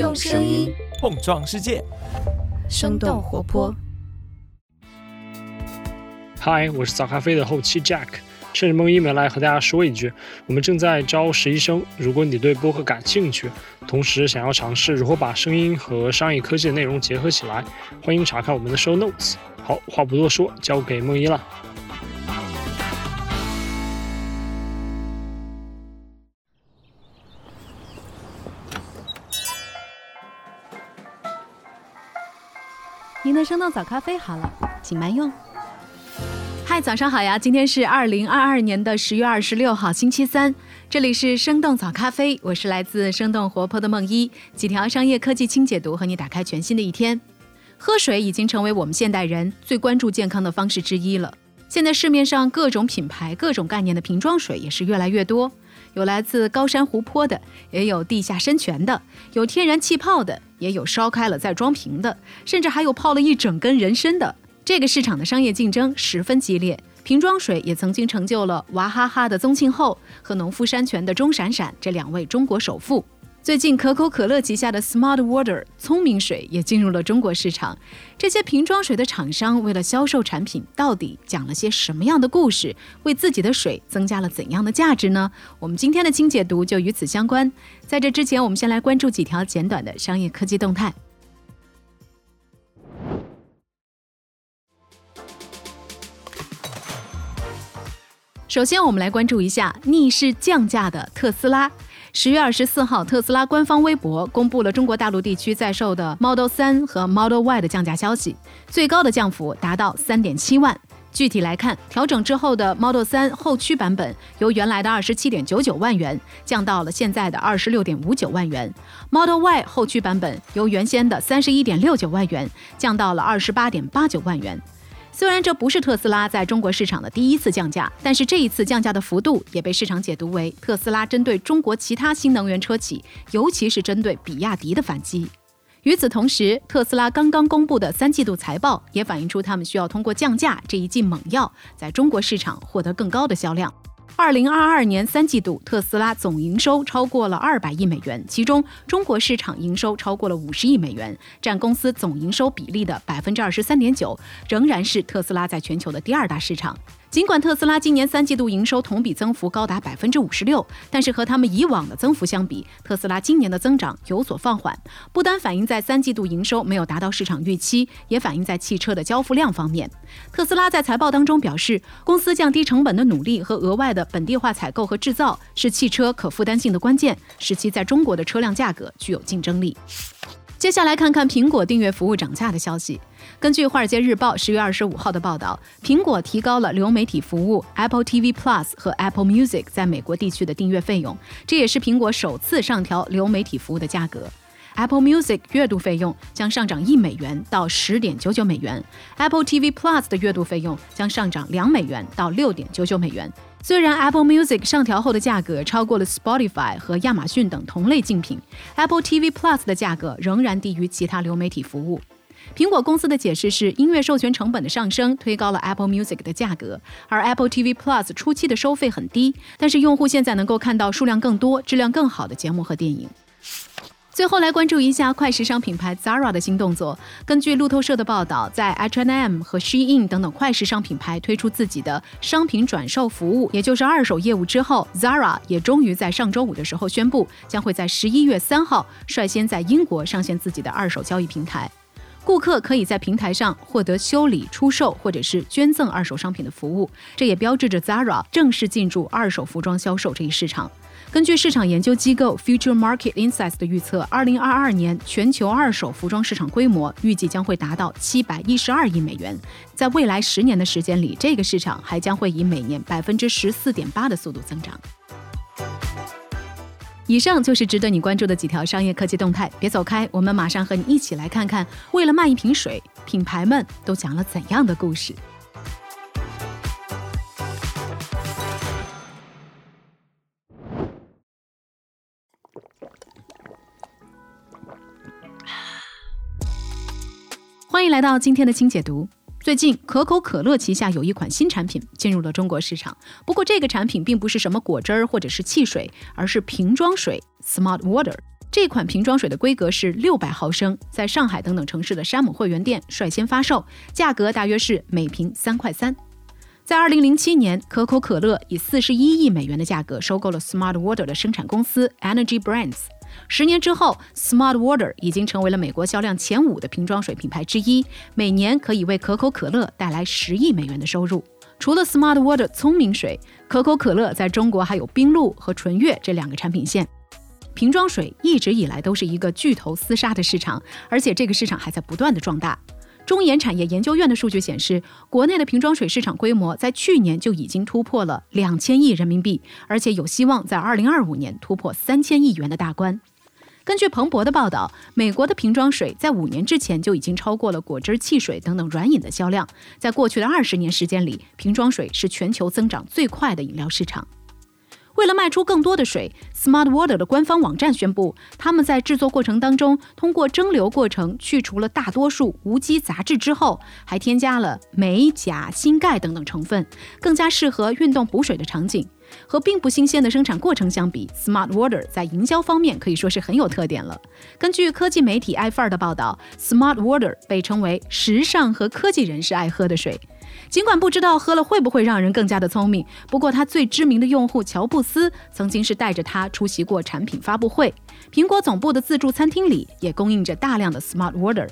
用声音碰撞世界，生动活泼。嗨，我是早咖啡的后期 Jack，趁着梦一没来，和大家说一句，我们正在招实习生。如果你对播客感兴趣，同时想要尝试如何把声音和商业科技的内容结合起来，欢迎查看我们的 show notes。好，话不多说，交给梦一了。您的生动早咖啡好了，请慢用。嗨，早上好呀！今天是二零二二年的十月二十六号，星期三。这里是生动早咖啡，我是来自生动活泼的梦一，几条商业科技轻解读，和你打开全新的一天。喝水已经成为我们现代人最关注健康的方式之一了。现在市面上各种品牌、各种概念的瓶装水也是越来越多。有来自高山湖泊的，也有地下深泉的，有天然气泡的，也有烧开了再装瓶的，甚至还有泡了一整根人参的。这个市场的商业竞争十分激烈，瓶装水也曾经成就了娃哈哈的宗庆后和农夫山泉的钟闪闪这两位中国首富。最近，可口可乐旗下的 Smart Water 聪明水也进入了中国市场。这些瓶装水的厂商为了销售产品，到底讲了些什么样的故事？为自己的水增加了怎样的价值呢？我们今天的清解读就与此相关。在这之前，我们先来关注几条简短的商业科技动态。首先，我们来关注一下逆势降价的特斯拉。十月二十四号，特斯拉官方微博公布了中国大陆地区在售的 Model 3和 Model Y 的降价消息，最高的降幅达到三点七万。具体来看，调整之后的 Model 3后驱版本由原来的二十七点九九万元降到了现在的二十六点五九万元；Model Y 后驱版本由原先的三十一点六九万元降到了二十八点八九万元。虽然这不是特斯拉在中国市场的第一次降价，但是这一次降价的幅度也被市场解读为特斯拉针对中国其他新能源车企，尤其是针对比亚迪的反击。与此同时，特斯拉刚刚公布的三季度财报也反映出他们需要通过降价这一剂猛药，在中国市场获得更高的销量。二零二二年三季度，特斯拉总营收超过了二百亿美元，其中中国市场营收超过了五十亿美元，占公司总营收比例的百分之二十三点九，仍然是特斯拉在全球的第二大市场。尽管特斯拉今年三季度营收同比增幅高达百分之五十六，但是和他们以往的增幅相比，特斯拉今年的增长有所放缓。不单反映在三季度营收没有达到市场预期，也反映在汽车的交付量方面。特斯拉在财报当中表示，公司降低成本的努力和额外的本地化采购和制造是汽车可负担性的关键，使其在中国的车辆价格具有竞争力。接下来看看苹果订阅服务涨价的消息。根据《华尔街日报》十月二十五号的报道，苹果提高了流媒体服务 Apple TV Plus 和 Apple Music 在美国地区的订阅费用，这也是苹果首次上调流媒体服务的价格。Apple Music 月度费用将上涨一美元到十点九九美元，Apple TV Plus 的月度费用将上涨两美元到六点九九美元。虽然 Apple Music 上调后的价格超过了 Spotify 和亚马逊等同类竞品，Apple TV Plus 的价格仍然低于其他流媒体服务。苹果公司的解释是，音乐授权成本的上升推高了 Apple Music 的价格，而 Apple TV Plus 初期的收费很低，但是用户现在能够看到数量更多、质量更好的节目和电影。最后来关注一下快时尚品牌 Zara 的新动作。根据路透社的报道，在 H&M 和 Shein 等等快时尚品牌推出自己的商品转售服务，也就是二手业务之后，Zara 也终于在上周五的时候宣布，将会在十一月三号率先在英国上线自己的二手交易平台。顾客可以在平台上获得修理、出售或者是捐赠二手商品的服务，这也标志着 Zara 正式进驻二手服装销售这一市场。根据市场研究机构 Future Market Insights 的预测，二零二二年全球二手服装市场规模预计将会达到七百一十二亿美元。在未来十年的时间里，这个市场还将会以每年百分之十四点八的速度增长。以上就是值得你关注的几条商业科技动态，别走开，我们马上和你一起来看看，为了卖一瓶水，品牌们都讲了怎样的故事。欢迎来到今天的轻解读。最近，可口可乐旗下有一款新产品进入了中国市场。不过，这个产品并不是什么果汁儿或者是汽水，而是瓶装水 （Smart Water）。这款瓶装水的规格是六百毫升，在上海等等城市的山姆会员店率先发售，价格大约是每瓶三块三。在二零零七年，可口可乐以四十一亿美元的价格收购了 Smart Water 的生产公司 Energy Brands。十年之后，Smart Water 已经成为了美国销量前五的瓶装水品牌之一，每年可以为可口可乐带来十亿美元的收入。除了 Smart Water 聪明水，可口可乐在中国还有冰露和纯悦这两个产品线。瓶装水一直以来都是一个巨头厮杀的市场，而且这个市场还在不断的壮大。中研产业研究院的数据显示，国内的瓶装水市场规模在去年就已经突破了两千亿人民币，而且有希望在二零二五年突破三千亿元的大关。根据彭博的报道，美国的瓶装水在五年之前就已经超过了果汁、汽水等等软饮的销量。在过去的二十年时间里，瓶装水是全球增长最快的饮料市场。为了卖出更多的水，Smart Water 的官方网站宣布，他们在制作过程当中通过蒸馏过程去除了大多数无机杂质之后，还添加了镁、钾、锌、钙等等成分，更加适合运动补水的场景。和并不新鲜的生产过程相比，Smart Water 在营销方面可以说是很有特点了。根据科技媒体 iFar 的报道，Smart Water 被称为时尚和科技人士爱喝的水。尽管不知道喝了会不会让人更加的聪明，不过他最知名的用户乔布斯曾经是带着它出席过产品发布会。苹果总部的自助餐厅里也供应着大量的 Smart Water，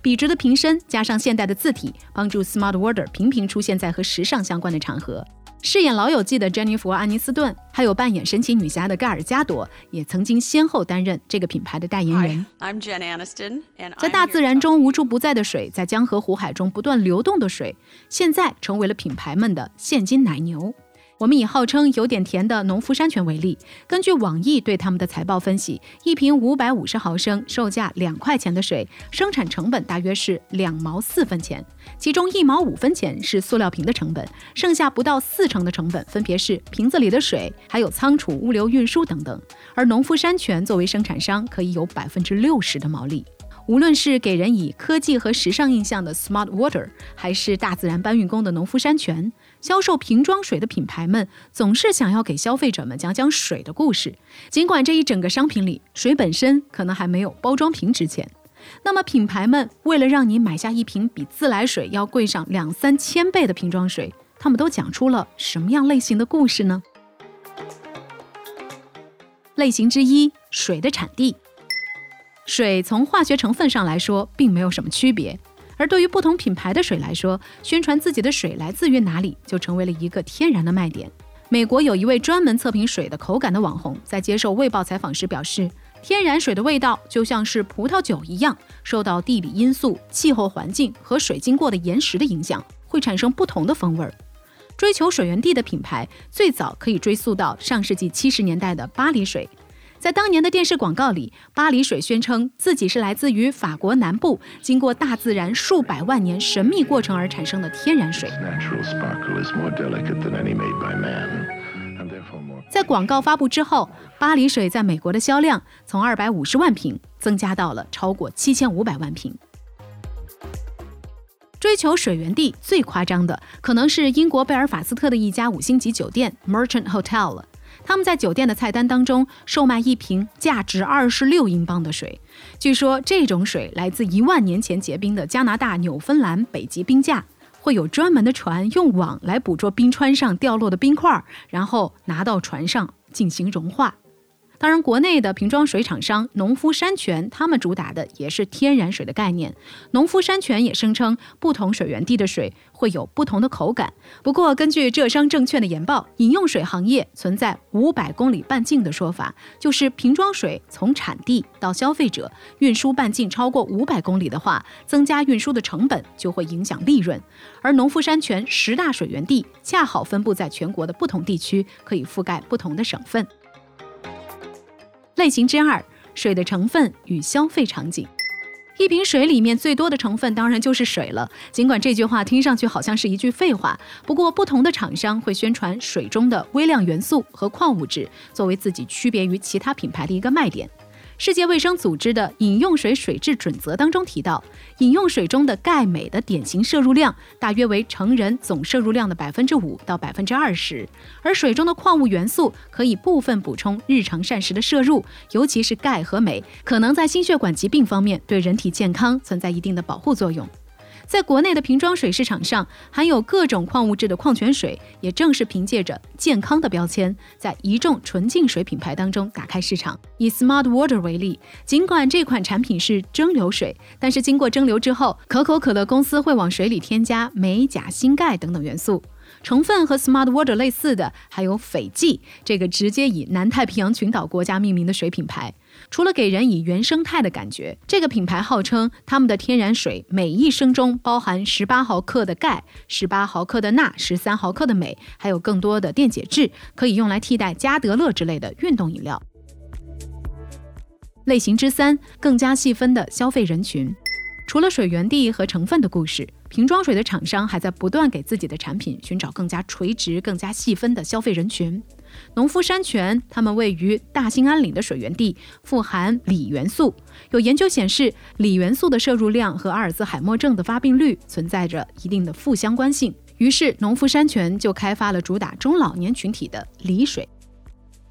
笔直的瓶身加上现代的字体，帮助 Smart Water 频频出现在和时尚相关的场合。饰演《老友记》的珍妮弗·安妮斯顿，还有扮演神奇女侠的盖尔加朵，也曾经先后担任这个品牌的代言人。I'm Jen Aniston, 在大自然中无处不在的水，在江河湖海中不断流动的水，现在成为了品牌们的现金奶牛。我们以号称有点甜的农夫山泉为例，根据网易对他们的财报分析，一瓶五百五十毫升、售价两块钱的水，生产成本大约是两毛四分钱，其中一毛五分钱是塑料瓶的成本，剩下不到四成的成本分别是瓶子里的水，还有仓储、物流、运输等等。而农夫山泉作为生产商，可以有百分之六十的毛利。无论是给人以科技和时尚印象的 Smart Water，还是大自然搬运工的农夫山泉，销售瓶装水的品牌们总是想要给消费者们讲讲水的故事。尽管这一整个商品里，水本身可能还没有包装瓶值钱，那么品牌们为了让你买下一瓶比自来水要贵上两三千倍的瓶装水，他们都讲出了什么样类型的故事呢？类型之一：水的产地。水从化学成分上来说并没有什么区别，而对于不同品牌的水来说，宣传自己的水来自于哪里就成为了一个天然的卖点。美国有一位专门测评水的口感的网红，在接受《卫报》采访时表示，天然水的味道就像是葡萄酒一样，受到地理因素、气候环境和水经过的岩石的影响，会产生不同的风味儿。追求水源地的品牌最早可以追溯到上世纪七十年代的巴黎水。在当年的电视广告里，巴黎水宣称自己是来自于法国南部，经过大自然数百万年神秘过程而产生的天然水。在广告发布之后，巴黎水在美国的销量从二百五十万瓶增加到了超过七千五百万瓶。追求水源地最夸张的，可能是英国贝尔法斯特的一家五星级酒店 Merchant Hotel 了。他们在酒店的菜单当中售卖一瓶价值二十六英镑的水，据说这种水来自一万年前结冰的加拿大纽芬兰北极冰架，会有专门的船用网来捕捉冰川上掉落的冰块，然后拿到船上进行融化。当然，国内的瓶装水厂商农夫山泉，他们主打的也是天然水的概念。农夫山泉也声称，不同水源地的水会有不同的口感。不过，根据浙商证券的研报，饮用水行业存在“五百公里半径”的说法，就是瓶装水从产地到消费者运输半径超过五百公里的话，增加运输的成本就会影响利润。而农夫山泉十大水源地恰好分布在全国的不同地区，可以覆盖不同的省份。类型之二，水的成分与消费场景。一瓶水里面最多的成分当然就是水了。尽管这句话听上去好像是一句废话，不过不同的厂商会宣传水中的微量元素和矿物质，作为自己区别于其他品牌的一个卖点。世界卫生组织的饮用水水质准则当中提到，饮用水中的钙镁的典型摄入量大约为成人总摄入量的百分之五到百分之二十，而水中的矿物元素可以部分补充日常膳食的摄入，尤其是钙和镁，可能在心血管疾病方面对人体健康存在一定的保护作用。在国内的瓶装水市场上，含有各种矿物质的矿泉水，也正是凭借着健康的标签，在一众纯净水品牌当中打开市场。以 Smart Water 为例，尽管这款产品是蒸馏水，但是经过蒸馏之后，可口可乐公司会往水里添加镁、钾、锌、钙等等元素。成分和 Smart Water 类似的还有斐济这个直接以南太平洋群岛国家命名的水品牌。除了给人以原生态的感觉，这个品牌号称他们的天然水每一升中包含十八毫克的钙、十八毫克的钠、十三毫克的镁，还有更多的电解质，可以用来替代加德乐之类的运动饮料。类型之三，更加细分的消费人群。除了水源地和成分的故事，瓶装水的厂商还在不断给自己的产品寻找更加垂直、更加细分的消费人群。农夫山泉，他们位于大兴安岭的水源地，富含锂元素。有研究显示，锂元素的摄入量和阿尔兹海默症的发病率存在着一定的负相关性。于是，农夫山泉就开发了主打中老年群体的锂水。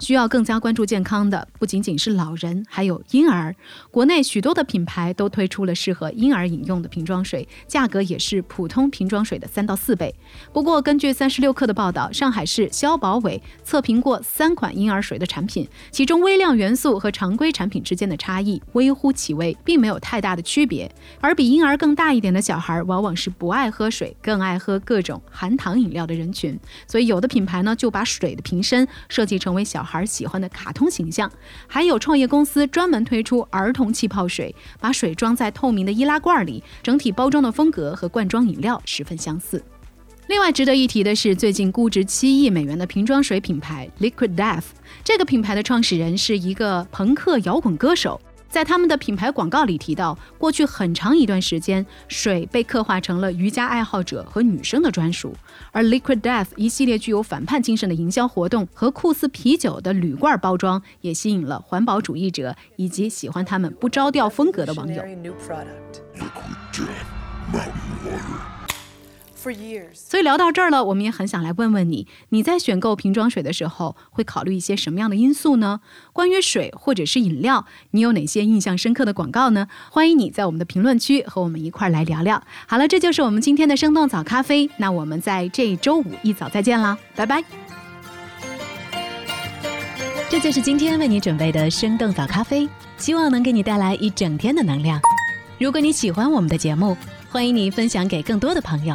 需要更加关注健康的不仅仅是老人，还有婴儿。国内许多的品牌都推出了适合婴儿饮用的瓶装水，价格也是普通瓶装水的三到四倍。不过，根据三十六氪的报道，上海市消保委测评过三款婴儿水的产品，其中微量元素和常规产品之间的差异微乎其微，并没有太大的区别。而比婴儿更大一点的小孩，往往是不爱喝水，更爱喝各种含糖饮料的人群。所以，有的品牌呢就把水的瓶身设计成为小。孩喜欢的卡通形象，还有创业公司专门推出儿童气泡水，把水装在透明的易拉罐里，整体包装的风格和罐装饮料十分相似。另外值得一提的是，最近估值七亿美元的瓶装水品牌 Liquid Death，这个品牌的创始人是一个朋克摇滚歌手。在他们的品牌广告里提到，过去很长一段时间，水被刻画成了瑜伽爱好者和女生的专属。而 Liquid Death 一系列具有反叛精神的营销活动和酷似啤酒的铝罐包装，也吸引了环保主义者以及喜欢他们不着调风格的网友。所以聊到这儿了，我们也很想来问问你：你在选购瓶装水的时候，会考虑一些什么样的因素呢？关于水或者是饮料，你有哪些印象深刻的广告呢？欢迎你在我们的评论区和我们一块儿来聊聊。好了，这就是我们今天的生动早咖啡。那我们在这周五一早再见啦，拜拜。这就是今天为你准备的生动早咖啡，希望能给你带来一整天的能量。如果你喜欢我们的节目，欢迎你分享给更多的朋友。